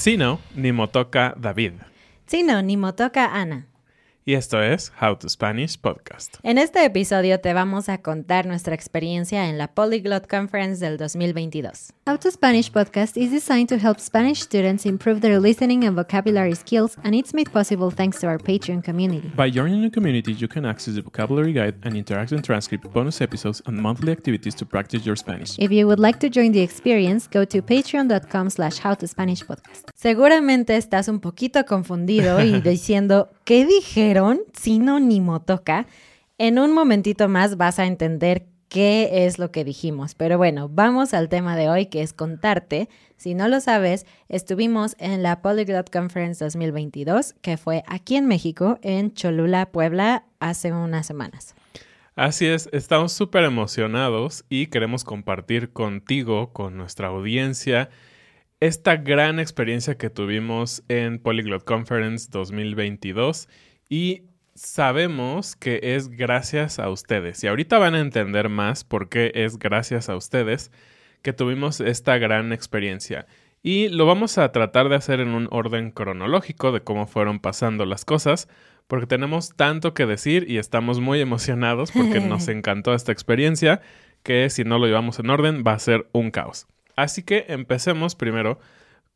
Sino, Nimotoka David. Sino, Nimotoka Ana. Y esto es How to Spanish Podcast. En este episodio te vamos a contar nuestra experiencia en la Polyglot Conference del 2022. How to Spanish podcast is designed to help Spanish students improve their listening and vocabulary skills, and it's made possible thanks to our Patreon community. By joining the community, you can access the vocabulary guide and interactive transcript, bonus episodes, and monthly activities to practice your Spanish. If you would like to join the experience, go to patreon.com slash howtospanishpodcast. Seguramente estás un poquito confundido y diciendo, ¿qué dijeron? Sino ni motoca. En un momentito más vas a entender qué es lo que dijimos. Pero bueno, vamos al tema de hoy, que es contarte. Si no lo sabes, estuvimos en la Polyglot Conference 2022, que fue aquí en México, en Cholula, Puebla, hace unas semanas. Así es, estamos súper emocionados y queremos compartir contigo, con nuestra audiencia, esta gran experiencia que tuvimos en Polyglot Conference 2022 y sabemos que es gracias a ustedes. Y ahorita van a entender más por qué es gracias a ustedes que tuvimos esta gran experiencia. Y lo vamos a tratar de hacer en un orden cronológico de cómo fueron pasando las cosas, porque tenemos tanto que decir y estamos muy emocionados porque nos encantó esta experiencia, que si no lo llevamos en orden va a ser un caos. Así que empecemos primero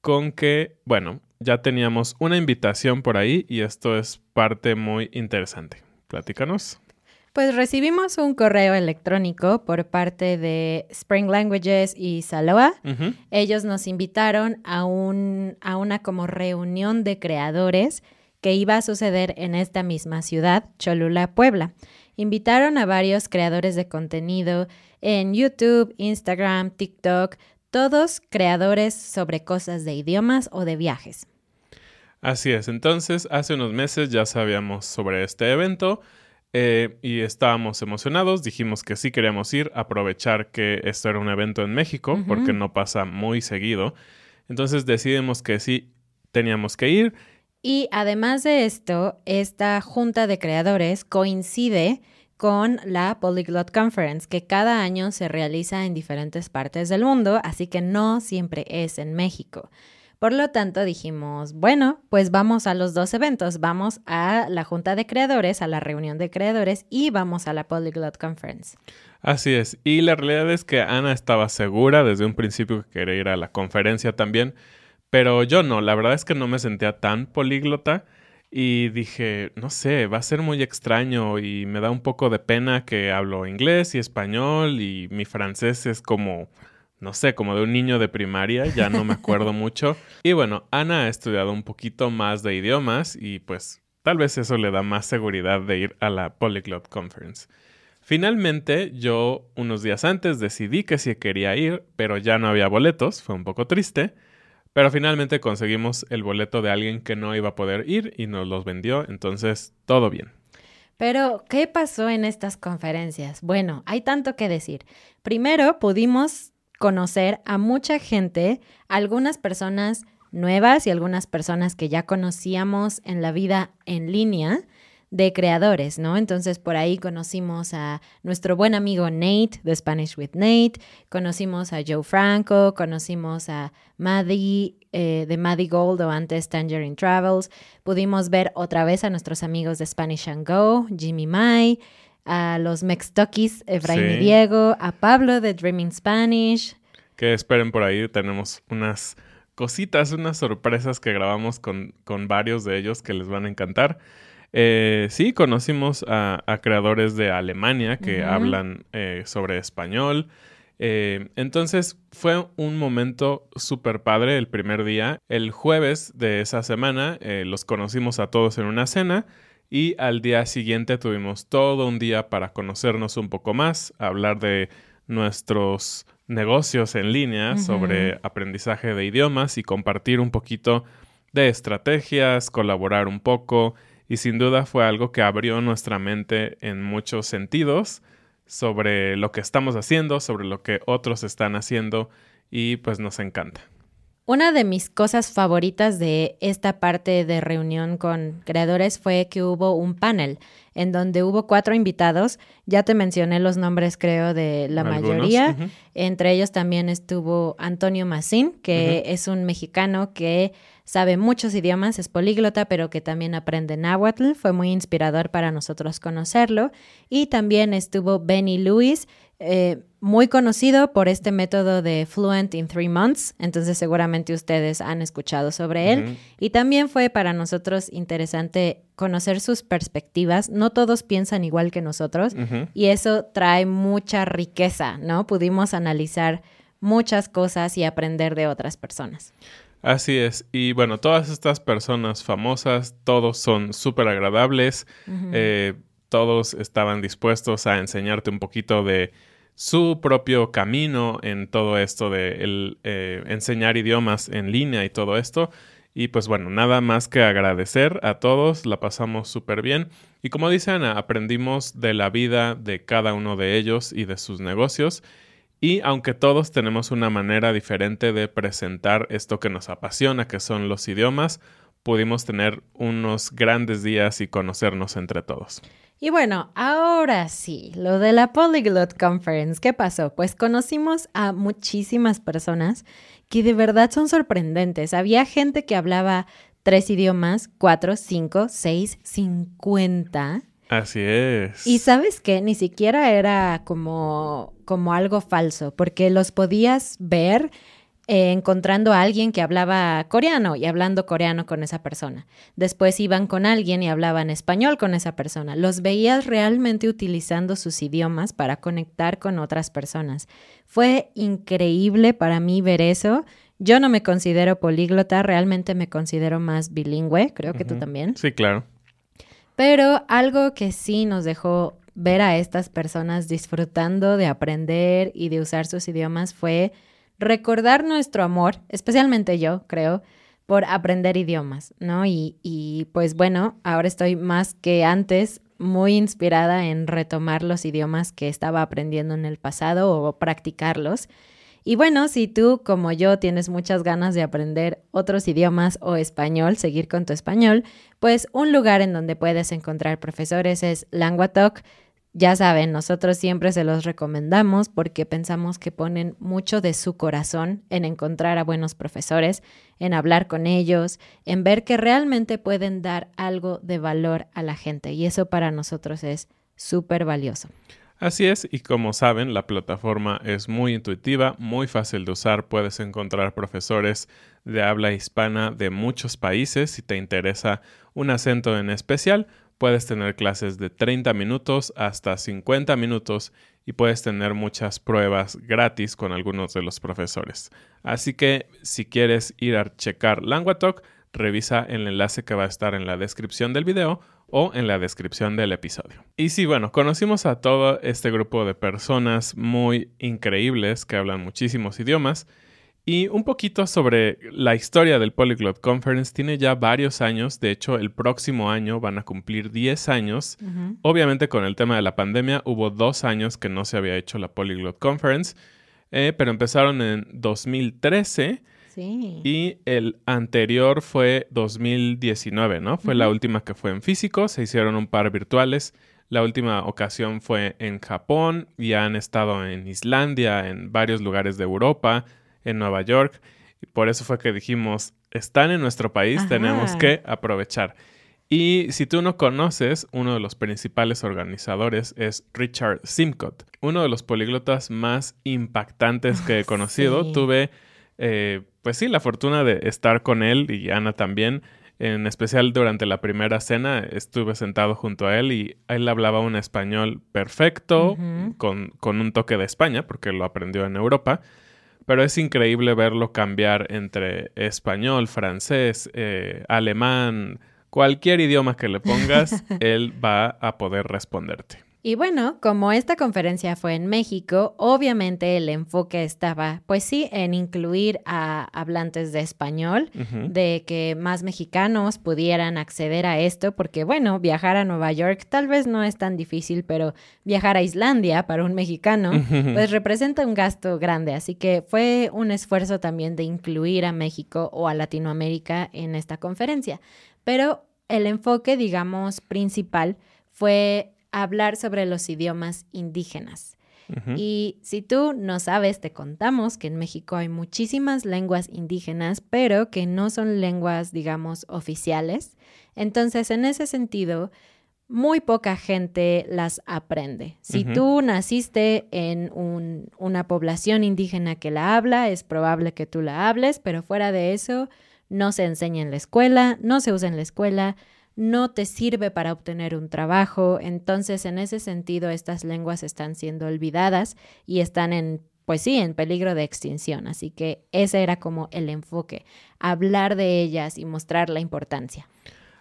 con que, bueno, ya teníamos una invitación por ahí y esto es parte muy interesante. Platícanos. Pues recibimos un correo electrónico por parte de Spring Languages y Saloa. Ellos nos invitaron a, un, a una como reunión de creadores que iba a suceder en esta misma ciudad, Cholula, Puebla. Invitaron a varios creadores de contenido en YouTube, Instagram, TikTok, todos creadores sobre cosas de idiomas o de viajes. Así es, entonces hace unos meses ya sabíamos sobre este evento eh, y estábamos emocionados, dijimos que sí queríamos ir, aprovechar que esto era un evento en México, porque no pasa muy seguido. Entonces decidimos que sí teníamos que ir. Y además de esto, esta junta de creadores coincide con la Polyglot Conference, que cada año se realiza en diferentes partes del mundo, así que no siempre es en México. Por lo tanto, dijimos, bueno, pues vamos a los dos eventos, vamos a la junta de creadores, a la reunión de creadores y vamos a la Polyglot Conference. Así es, y la realidad es que Ana estaba segura desde un principio que quería ir a la conferencia también, pero yo no, la verdad es que no me sentía tan políglota y dije, no sé, va a ser muy extraño y me da un poco de pena que hablo inglés y español y mi francés es como no sé, como de un niño de primaria, ya no me acuerdo mucho. Y bueno, Ana ha estudiado un poquito más de idiomas y pues tal vez eso le da más seguridad de ir a la Polyglot Conference. Finalmente, yo unos días antes decidí que sí quería ir, pero ya no había boletos, fue un poco triste. Pero finalmente conseguimos el boleto de alguien que no iba a poder ir y nos los vendió, entonces todo bien. Pero, ¿qué pasó en estas conferencias? Bueno, hay tanto que decir. Primero, pudimos conocer a mucha gente, algunas personas nuevas y algunas personas que ya conocíamos en la vida en línea de creadores, ¿no? Entonces por ahí conocimos a nuestro buen amigo Nate de Spanish with Nate, conocimos a Joe Franco, conocimos a Maddie eh, de Maddie Gold o antes Tangerine Travels, pudimos ver otra vez a nuestros amigos de Spanish and Go, Jimmy Mai, a los Mextokis, Efraín y Diego, a Pablo de Dreaming Spanish. Que esperen por ahí, tenemos unas cositas, unas sorpresas que grabamos con, con varios de ellos que les van a encantar. Eh, sí, conocimos a, creadores de Alemania que hablan eh, sobre español. Eh, entonces fue un momento súper padre el primer día. El jueves de esa semana los conocimos a todos en una cena y al día siguiente tuvimos todo un día para conocernos un poco más, hablar de nuestros negocios en línea, sobre aprendizaje de idiomas y compartir un poquito de estrategias, colaborar un poco y sin duda fue algo que abrió nuestra mente en muchos sentidos sobre lo que estamos haciendo, sobre lo que otros están haciendo y pues nos encanta. Una de mis cosas favoritas de esta parte de reunión con creadores fue que hubo un panel en donde hubo cuatro invitados. Ya te mencioné los nombres, creo, de la mayoría. Entre ellos también estuvo Antonio Massín, que es un mexicano que sabe muchos idiomas, es políglota, pero que también aprende náhuatl. Fue muy inspirador para nosotros conocerlo. Y también estuvo Benny Lewis, eh, muy conocido por este método de Fluent in Three Months, entonces seguramente ustedes han escuchado sobre él. Y también fue para nosotros interesante conocer sus perspectivas. No todos piensan igual que nosotros y eso trae mucha riqueza, ¿no? Pudimos analizar muchas cosas y aprender de otras personas. Así es. Y bueno, todas estas personas famosas, todos son súper agradables. Eh, todos estaban dispuestos a enseñarte un poquito de su propio camino en todo esto de eh, enseñar idiomas en línea y todo esto. Y pues bueno, nada más que agradecer a todos, la pasamos súper bien. Y como dice Ana, aprendimos de la vida de cada uno de ellos y de sus negocios. Y aunque todos tenemos una manera diferente de presentar esto que nos apasiona, que son los idiomas, pudimos tener unos grandes días y conocernos entre todos. Y bueno, ahora sí, lo de la Polyglot Conference, ¿qué pasó? Pues conocimos a muchísimas personas que de verdad son sorprendentes. Había gente que hablaba tres idiomas, cuatro, cinco, seis, cincuenta. Así es. Y sabes qué, ni siquiera era como, como algo falso, porque los podías ver eh, encontrando a alguien que hablaba coreano y hablando coreano con esa persona. Después iban con alguien y hablaban español con esa persona. Los veías realmente utilizando sus idiomas para conectar con otras personas. Fue increíble para mí ver eso. Yo no me considero políglota, realmente me considero más bilingüe, creo que tú también. Sí, claro. Pero algo que sí nos dejó ver a estas personas disfrutando de aprender y de usar sus idiomas fue recordar nuestro amor, especialmente yo, creo, por aprender idiomas, ¿no? Y, y, pues bueno, ahora estoy más que antes muy inspirada en retomar los idiomas que estaba aprendiendo en el pasado o practicarlos. Y bueno, si tú como yo tienes muchas ganas de aprender otros idiomas o español, seguir con tu español, pues un lugar en donde puedes encontrar profesores es LanguaTalk. Ya saben, nosotros siempre se los recomendamos porque pensamos que ponen mucho de su corazón en encontrar a buenos profesores, en hablar con ellos, en ver que realmente pueden dar algo de valor a la gente. Y eso para nosotros es súper valioso. Así es, y como saben, la plataforma es muy intuitiva, muy fácil de usar, puedes encontrar profesores de habla hispana de muchos países. Si te interesa un acento en especial, puedes tener clases de 30 minutos hasta 50 minutos y puedes tener muchas pruebas gratis con algunos de los profesores. Así que si quieres ir a checar LanguaTalk, revisa el enlace que va a estar en la descripción del video o en la descripción del episodio. Y sí, bueno, conocimos a todo este grupo de personas muy increíbles que hablan muchísimos idiomas. Y un poquito sobre la historia del Polyglot Conference. Tiene ya varios años. De hecho, el próximo año van a cumplir 10 años. Obviamente, con el tema de la pandemia, hubo dos años que no se había hecho la Polyglot Conference. eh, pero empezaron en 2013 Sí. y el anterior fue 2019, ¿no? Fue la última que fue en físico, se hicieron un par virtuales. La última ocasión fue en Japón y han estado en Islandia, en varios lugares de Europa, en Nueva York. Y por eso fue que dijimos, están en nuestro país, Ajá. tenemos que aprovechar. Y si tú no conoces, uno de los principales organizadores es Richard Simcott, uno de los políglotas más impactantes que he conocido. Sí. Tuve, eh, pues sí, la fortuna de estar con él y Ana también. En especial durante la primera cena estuve sentado junto a él y él hablaba un español perfecto, con, con un toque de España, porque lo aprendió en Europa. Pero es increíble verlo cambiar entre español, francés, eh, alemán, cualquier idioma que le pongas, él va a poder responderte. Y bueno, como esta conferencia fue en México, obviamente el enfoque estaba, pues sí, en incluir a hablantes de español, de que más mexicanos pudieran acceder a esto, porque bueno, viajar a Nueva York tal vez no es tan difícil, pero viajar a Islandia para un mexicano, pues representa un gasto grande, así que fue un esfuerzo también de incluir a México o a Latinoamérica en esta conferencia. Pero el enfoque, digamos, principal fue hablar sobre los idiomas indígenas. Y si tú no sabes, te contamos que en México hay muchísimas lenguas indígenas, pero que no son lenguas, digamos, oficiales. Entonces, en ese sentido, muy poca gente las aprende. Si tú naciste en un- una población indígena que la habla, es probable que tú la hables, pero fuera de eso, no se enseña en la escuela, no se usa en la escuela, no te sirve para obtener un trabajo. Entonces, en ese sentido, estas lenguas están siendo olvidadas y están en, pues sí, en peligro de extinción. Así que ese era como el enfoque, hablar de ellas y mostrar la importancia.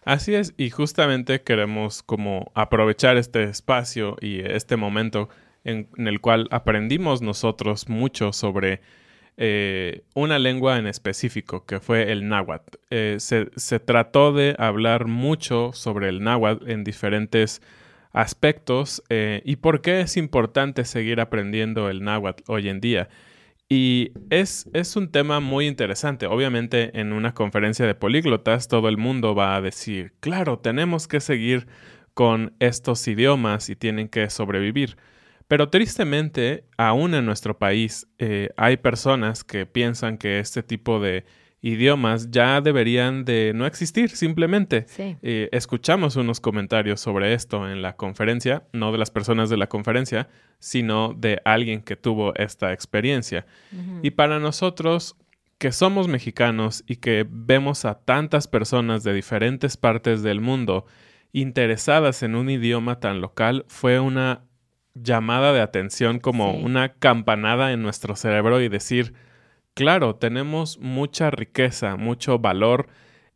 Así es, y justamente queremos como aprovechar este espacio y este momento en, en el cual aprendimos nosotros mucho sobre eh, una lengua en específico, que fue el náhuatl. Eh, se, se trató de hablar mucho sobre el náhuatl en diferentes aspectos eh, y por qué es importante seguir aprendiendo el náhuatl hoy en día. Y es, es un tema muy interesante. Obviamente en una conferencia de políglotas todo el mundo va a decir, claro, tenemos que seguir con estos idiomas y tienen que sobrevivir. Pero tristemente, aún en nuestro país eh, hay personas que piensan que este tipo de idiomas ya deberían de no existir simplemente. Sí. Eh, escuchamos unos comentarios sobre esto en la conferencia, no de las personas de la conferencia, sino de alguien que tuvo esta experiencia. Y para nosotros, que somos mexicanos y que vemos a tantas personas de diferentes partes del mundo interesadas en un idioma tan local, fue una llamada de atención como Sí. una campanada en nuestro cerebro y decir, claro, tenemos mucha riqueza, mucho valor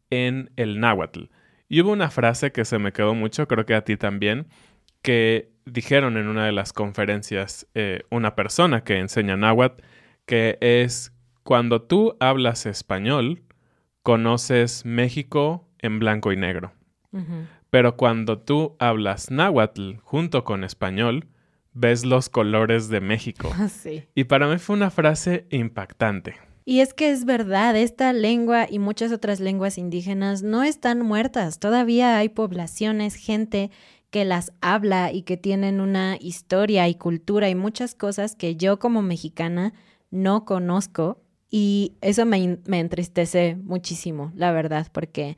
en el náhuatl. Y hubo una frase que se me quedó mucho, creo que a ti también, que dijeron en una de las conferencias eh, una persona que enseña náhuatl, que es cuando tú hablas español, conoces México en blanco y negro. Pero cuando tú hablas náhuatl junto con español, ves los colores de México. Sí. Y para mí fue una frase impactante. Y es que es verdad, esta lengua y muchas otras lenguas indígenas no están muertas. Todavía hay poblaciones, gente que las habla y que tienen una historia y cultura y muchas cosas que yo como mexicana no conozco. Y eso me, me entristece muchísimo, la verdad, porque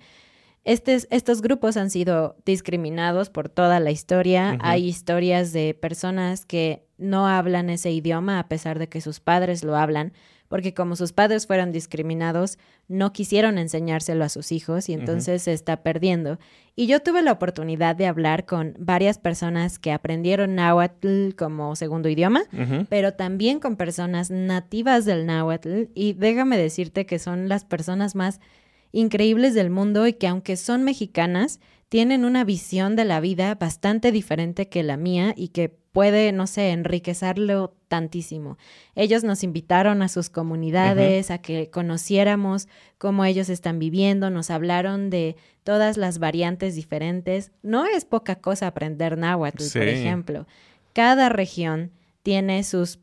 estes- estos grupos han sido discriminados por toda la historia. Hay historias de personas que no hablan ese idioma a pesar de que sus padres lo hablan, porque como sus padres fueron discriminados, no quisieron enseñárselo a sus hijos y entonces se está perdiendo. Y yo tuve la oportunidad de hablar con varias personas que aprendieron náhuatl como segundo idioma, pero también con personas nativas del náhuatl y déjame decirte que son las personas más increíbles del mundo y que aunque son mexicanas, tienen una visión de la vida bastante diferente que la mía y que puede, no sé, enriquecerlo tantísimo. Ellos nos invitaron a sus comunidades, a que conociéramos cómo ellos están viviendo, nos hablaron de todas las variantes diferentes. No es poca cosa aprender náhuatl, Sí. por ejemplo. Cada región tiene sus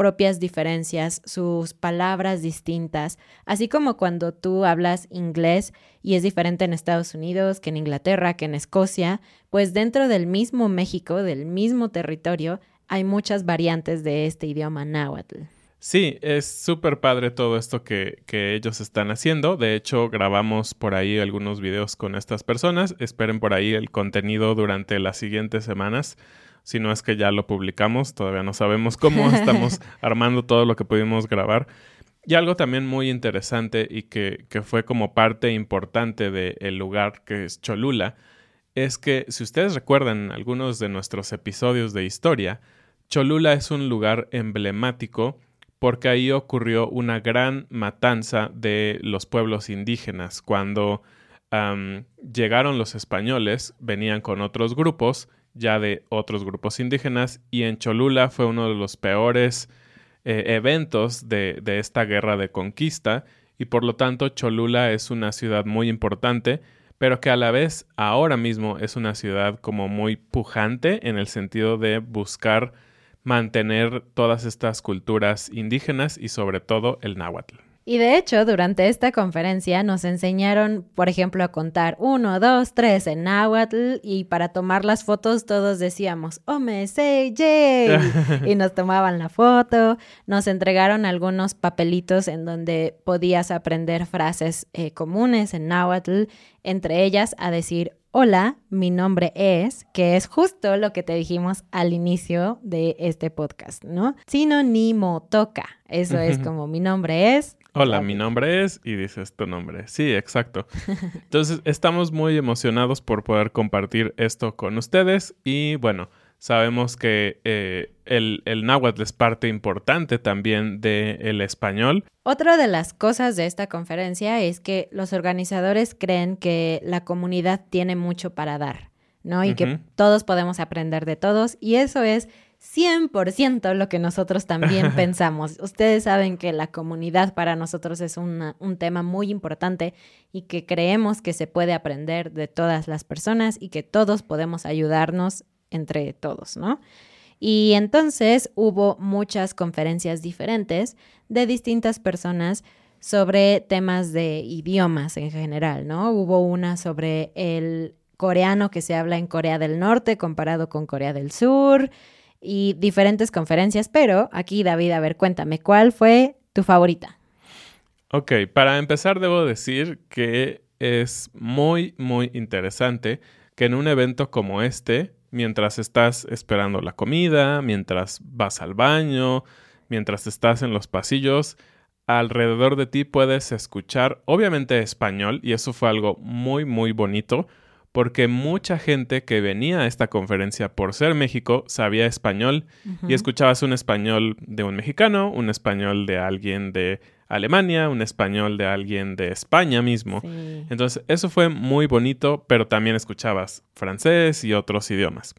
propias diferencias, sus palabras distintas, así como cuando tú hablas inglés y es diferente en Estados Unidos que en Inglaterra, que en Escocia, pues dentro del mismo México, del mismo territorio, hay muchas variantes de este idioma náhuatl. Sí, es súper padre todo esto que, que, ellos están haciendo. De hecho, grabamos por ahí algunos videos con estas personas. Esperen por ahí el contenido durante las siguientes semanas. Si no es que ya lo publicamos, todavía no sabemos cómo estamos armando todo lo que pudimos grabar. Y algo también muy interesante y que, que fue como parte importante del lugar que es Cholula, es que si ustedes recuerdan algunos de nuestros episodios de historia, Cholula es un lugar emblemático porque ahí ocurrió una gran matanza de los pueblos indígenas. Cuando llegaron los españoles, venían con otros grupos, ya de otros grupos indígenas, y en Cholula fue uno de los peores eh, eventos de, de esta guerra de conquista, y por lo tanto Cholula es una ciudad muy importante, pero que a la vez ahora mismo es una ciudad como muy pujante en el sentido de buscar mantener todas estas culturas indígenas y sobre todo el náhuatl. Y de hecho, durante esta conferencia nos enseñaron, por ejemplo, a contar uno, dos, tres en náhuatl y para tomar las fotos todos decíamos, Ome, say, y nos tomaban la foto. Nos entregaron algunos papelitos en donde podías aprender frases eh, comunes en náhuatl, entre ellas a decir Hola, mi nombre es, que es justo lo que te dijimos al inicio de este podcast, ¿no? Sinónimo toca. Eso es como mi nombre es. Hola, mi nombre es y dices tu nombre. Sí, exacto. Entonces, estamos muy emocionados por poder compartir esto con ustedes y bueno, Sabemos que eh, el, el, náhuatl es parte importante también del español. Otra de las cosas de esta conferencia es que los organizadores creen que la comunidad tiene mucho para dar, ¿no? Y que todos podemos aprender de todos y eso es 100% lo que nosotros también pensamos. Ustedes saben que la comunidad para nosotros es un tema muy importante y que creemos que se puede aprender de todas las personas y que todos podemos ayudarnos entre todos, ¿no? Y entonces hubo muchas conferencias diferentes de distintas personas sobre temas de idiomas en general, ¿no? Hubo una sobre el coreano que se habla en Corea del Norte comparado con Corea del Sur y diferentes conferencias, pero aquí David, a ver, cuéntame, ¿cuál fue tu favorita? Ok, para empezar debo decir que es muy, muy interesante que en un evento como este mientras estás esperando la comida, mientras vas al baño, mientras estás en los pasillos, alrededor de ti puedes escuchar obviamente español y eso fue algo muy muy bonito porque mucha gente que venía a esta conferencia por ser México sabía español y escuchabas un español de un mexicano, un español de alguien de Alemania, un español de alguien de España mismo. Entonces, eso fue muy bonito, pero también escuchabas francés y otros idiomas.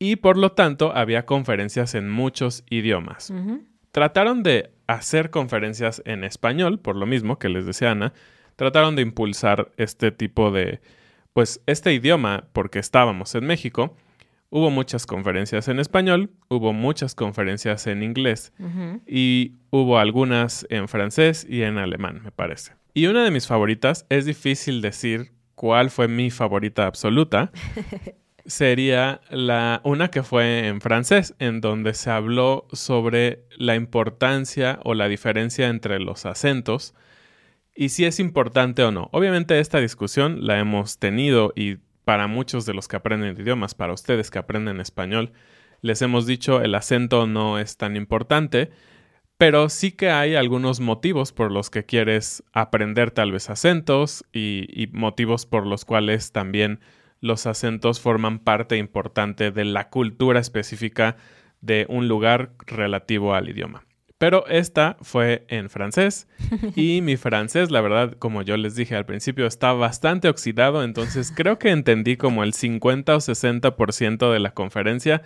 Y por lo tanto, había conferencias en muchos idiomas. Trataron de hacer conferencias en español, por lo mismo que les decía Ana, trataron de impulsar este tipo de, pues, este idioma, porque estábamos en México, Hubo muchas conferencias en español, hubo muchas conferencias en inglés y hubo algunas en francés y en alemán, me parece. Y una de mis favoritas, es difícil decir cuál fue mi favorita absoluta, sería la una que fue en francés, en donde se habló sobre la importancia o la diferencia entre los acentos y si es importante o no. Obviamente esta discusión la hemos tenido y para muchos de los que aprenden idiomas, para ustedes que aprenden español, les hemos dicho el acento no es tan importante, pero sí que hay algunos motivos por los que quieres aprender tal vez acentos y, motivos por los cuales también los acentos forman parte importante de la cultura específica de un lugar relativo al idioma. Pero esta fue en francés y mi francés, la verdad, como yo les dije al principio, está bastante oxidado, entonces creo que entendí como el 50 o 60% de la conferencia.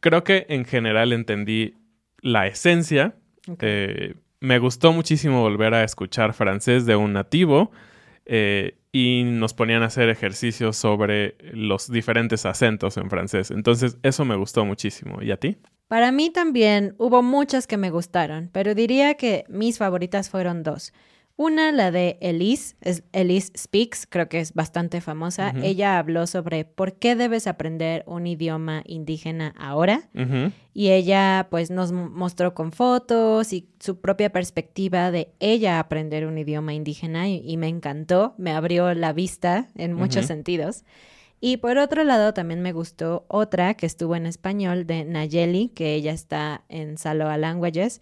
Creo que en general entendí la esencia. Eh, me gustó muchísimo volver a escuchar francés de un nativo. Eh, y nos ponían a hacer ejercicios sobre los diferentes acentos en francés. Entonces, eso me gustó muchísimo. ¿Y a ti? Para mí también hubo muchas que me gustaron, pero diría que mis favoritas fueron dos. Una, la de Elise, es Elise Speaks, creo que es bastante famosa. Ella habló sobre por qué debes aprender un idioma indígena ahora. Y ella pues nos mostró con fotos y su propia perspectiva de ella aprender un idioma indígena y, me encantó, me abrió la vista en muchos sentidos. Y por otro lado, también me gustó otra que estuvo en español de Nayeli, que ella está en Saloa Languages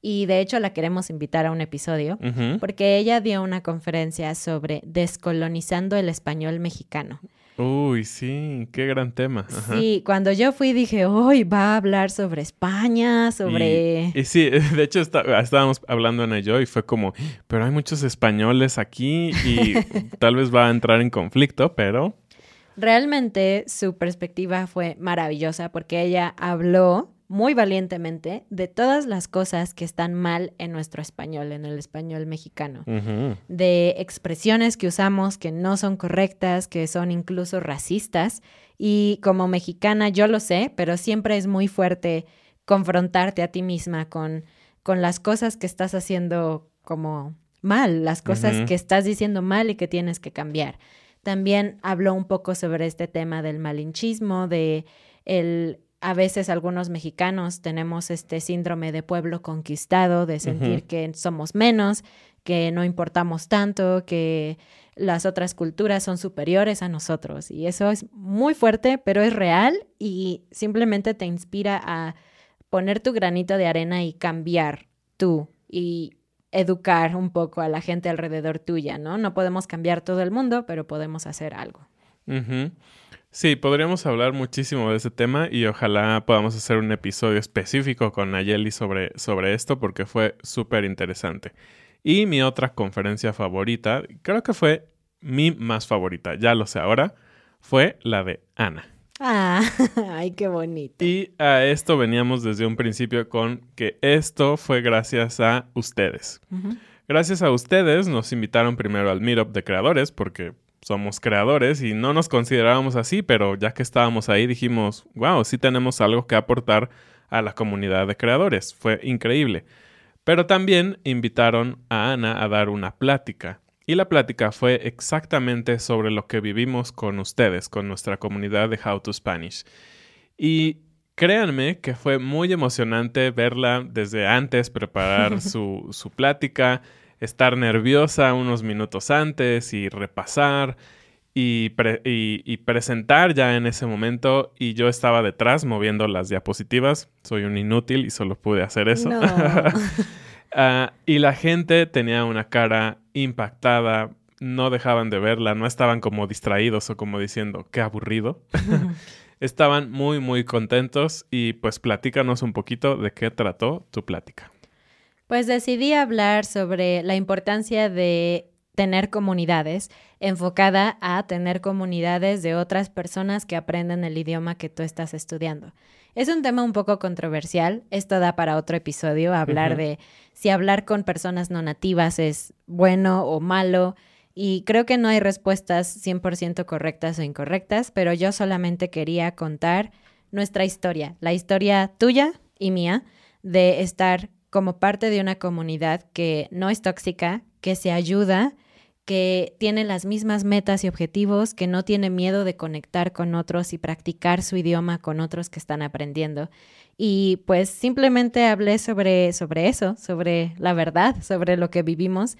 y de hecho la queremos invitar a un episodio porque ella dio una conferencia sobre descolonizando el español mexicano. Uy, sí, qué gran tema. Sí, cuando yo fui dije, hoy va a hablar sobre España, sobre... Y, sí, de hecho estábamos hablando en ello y fue como, pero hay muchos españoles aquí y tal vez va a entrar en conflicto, pero... Realmente su perspectiva fue maravillosa porque ella habló muy valientemente de todas las cosas que están mal en nuestro español, en el español mexicano, de expresiones que usamos que no son correctas, que son incluso racistas. Y como mexicana yo lo sé, pero siempre es muy fuerte confrontarte a ti misma con, con las cosas que estás haciendo como mal, las cosas que estás diciendo mal y que tienes que cambiar. También habló un poco sobre este tema del malinchismo, de el a veces algunos mexicanos tenemos este síndrome de pueblo conquistado, de sentir que somos menos, que no importamos tanto, que las otras culturas son superiores a nosotros. Y eso es muy fuerte, pero es real y simplemente te inspira a poner tu granito de arena y cambiar tú y educar un poco a la gente alrededor tuya, ¿no? No podemos cambiar todo el mundo, pero podemos hacer algo. Sí, podríamos hablar muchísimo de ese tema y ojalá podamos hacer un episodio específico con Nayeli sobre, sobre esto porque fue súper interesante. Y mi otra conferencia favorita, creo que fue mi más favorita, ya lo sé ahora, fue la de Ana. Ah, ay, qué bonito. Y a esto veníamos desde un principio con que esto fue gracias a ustedes. Gracias a ustedes nos invitaron primero al Meetup de Creadores porque somos creadores y no nos considerábamos así, pero ya que estábamos ahí dijimos, wow, sí tenemos algo que aportar a la comunidad de creadores. Fue increíble. Pero también invitaron a Ana a dar una plática. Y la plática fue exactamente sobre lo que vivimos con ustedes, con nuestra comunidad de How to Spanish. Y créanme que fue muy emocionante verla desde antes, preparar su, su plática estar nerviosa unos minutos antes y repasar y, presentar ya en ese momento y yo estaba detrás moviendo las diapositivas. Soy un inútil y solo pude hacer eso. Ah, y la gente tenía una cara impactada, no dejaban de verla, no estaban como distraídos o como diciendo, qué aburrido. estaban muy, muy contentos y pues platícanos un poquito de qué trató tu plática. Pues decidí hablar sobre la importancia de tener comunidades, enfocada a tener comunidades de otras personas que aprenden el idioma que tú estás estudiando. Es un tema un poco controversial, esto da para otro episodio, hablar de si hablar con personas no nativas es bueno o malo, y creo que no hay respuestas 100% correctas o incorrectas, pero yo solamente quería contar nuestra historia, la historia tuya y mía de estar como parte de una comunidad que no es tóxica, que se ayuda, que tiene las mismas metas y objetivos, que no tiene miedo de conectar con otros y practicar su idioma con otros que están aprendiendo. Y pues simplemente hablé sobre, sobre eso, sobre la verdad, sobre lo que vivimos.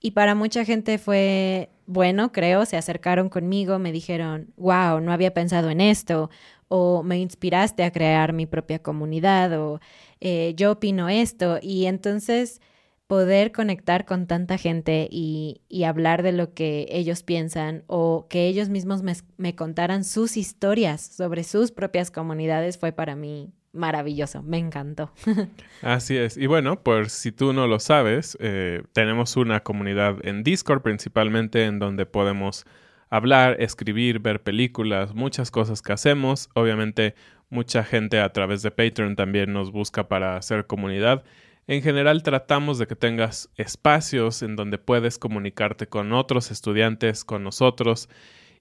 Y para mucha gente fue bueno, creo, se acercaron conmigo, me dijeron, wow, no había pensado en esto, o me inspiraste a crear mi propia comunidad, o eh, yo opino esto, y entonces poder conectar con tanta gente y, hablar de lo que ellos piensan o que ellos mismos me, contaran sus historias sobre sus propias comunidades fue para mí maravilloso, me encantó. Así es. Y bueno, pues si tú no lo sabes, eh, tenemos una comunidad en Discord principalmente en donde podemos hablar, escribir, ver películas, muchas cosas que hacemos. Obviamente mucha gente a través de Patreon también nos busca para hacer comunidad. En general tratamos de que tengas espacios en donde puedes comunicarte con otros estudiantes, con nosotros,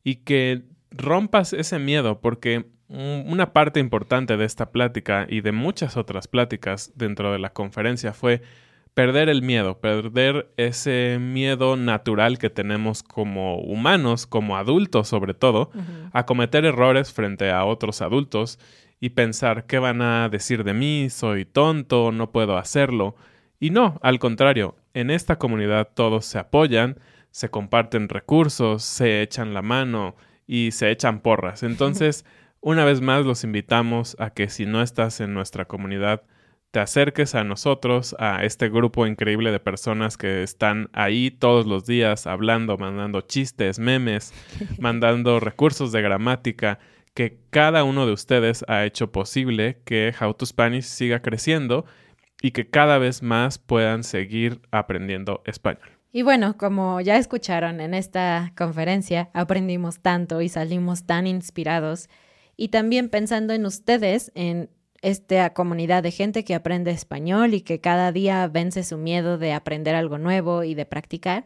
y que rompas ese miedo, porque una parte importante de esta plática y de muchas otras pláticas dentro de la conferencia fue perder el miedo, perder ese miedo natural que tenemos como humanos, como adultos sobre todo, a cometer errores frente a otros adultos y pensar qué van a decir de mí, soy tonto, no puedo hacerlo. Y no, al contrario, en esta comunidad todos se apoyan, se comparten recursos, se echan la mano y se echan porras. Entonces, una vez más los invitamos a que si no estás en nuestra comunidad, te acerques a nosotros, a este grupo increíble de personas que están ahí todos los días hablando, mandando chistes, memes, mandando recursos de gramática, que cada uno de ustedes ha hecho posible que How to Spanish siga creciendo y que cada vez más puedan seguir aprendiendo español. Y bueno, como ya escucharon en esta conferencia, aprendimos tanto y salimos tan inspirados. Y también pensando en ustedes, en esta comunidad de gente que aprende español y que cada día vence su miedo de aprender algo nuevo y de practicar,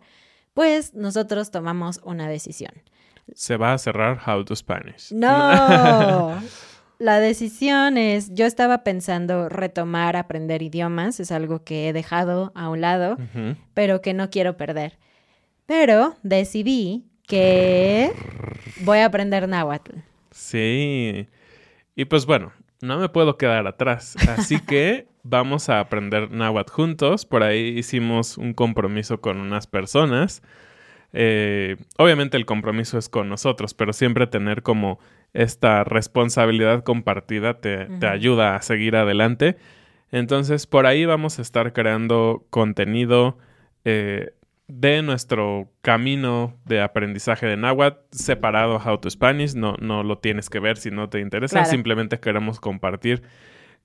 pues nosotros tomamos una decisión. Se va a cerrar How to Spanish. No. La decisión es, yo estaba pensando retomar aprender idiomas, es algo que he dejado a un lado, pero que no quiero perder. Pero decidí que voy a aprender náhuatl. Sí. Y pues bueno, no me puedo quedar atrás. Así que vamos a aprender náhuatl juntos. Por ahí hicimos un compromiso con unas personas. Eh, obviamente el compromiso es con nosotros, pero siempre tener como esta responsabilidad compartida te, ayuda a seguir adelante. Entonces, por ahí vamos a estar creando contenido eh, de nuestro camino de aprendizaje de náhuatl separado a How to Spanish. No, no lo tienes que ver si no te interesa. Simplemente queremos compartir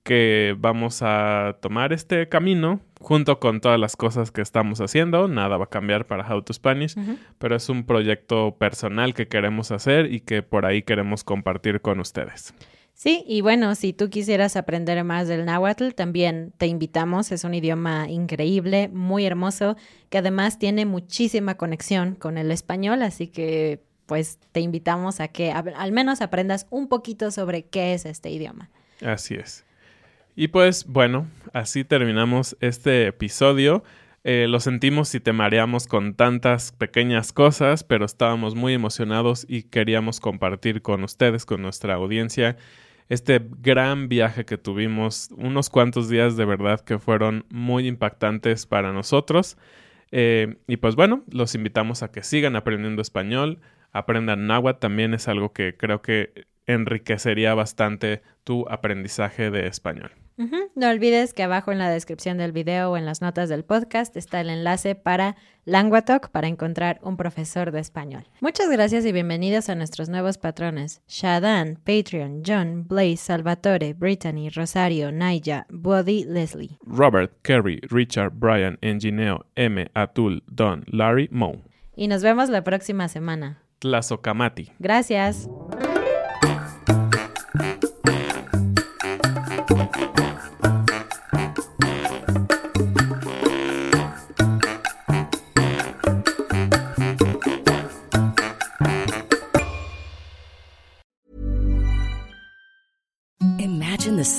que vamos a tomar este camino junto con todas las cosas que estamos haciendo. Nada va a cambiar para How to Spanish, pero es un proyecto personal que queremos hacer y que por ahí queremos compartir con ustedes. Sí, y bueno, si tú quisieras aprender más del náhuatl, también te invitamos. Es un idioma increíble, muy hermoso, que además tiene muchísima conexión con el español, así que pues te invitamos a que al menos aprendas un poquito sobre qué es este idioma. Así es. Y pues bueno, así terminamos este episodio. Eh, lo sentimos si te mareamos con tantas pequeñas cosas, pero estábamos muy emocionados y queríamos compartir con ustedes, con nuestra audiencia, este gran viaje que tuvimos, unos cuantos días de verdad que fueron muy impactantes para nosotros. Eh, y pues bueno, los invitamos a que sigan aprendiendo español, aprendan náhuatl, también es algo que creo que enriquecería bastante tu aprendizaje de español. No olvides que abajo en la descripción del video o en las notas del podcast está el enlace para Languatalk para encontrar un profesor de español. Muchas gracias y bienvenidos a nuestros nuevos patrones: Shadan, Patreon, John, Blaze, Salvatore, Brittany, Rosario, Naya, Body, Leslie. Robert, Kerry, Richard, Brian, Engineo, M, Atul, Don, Larry, Mo. Y nos vemos la próxima semana. Tlazocamati. Gracias. The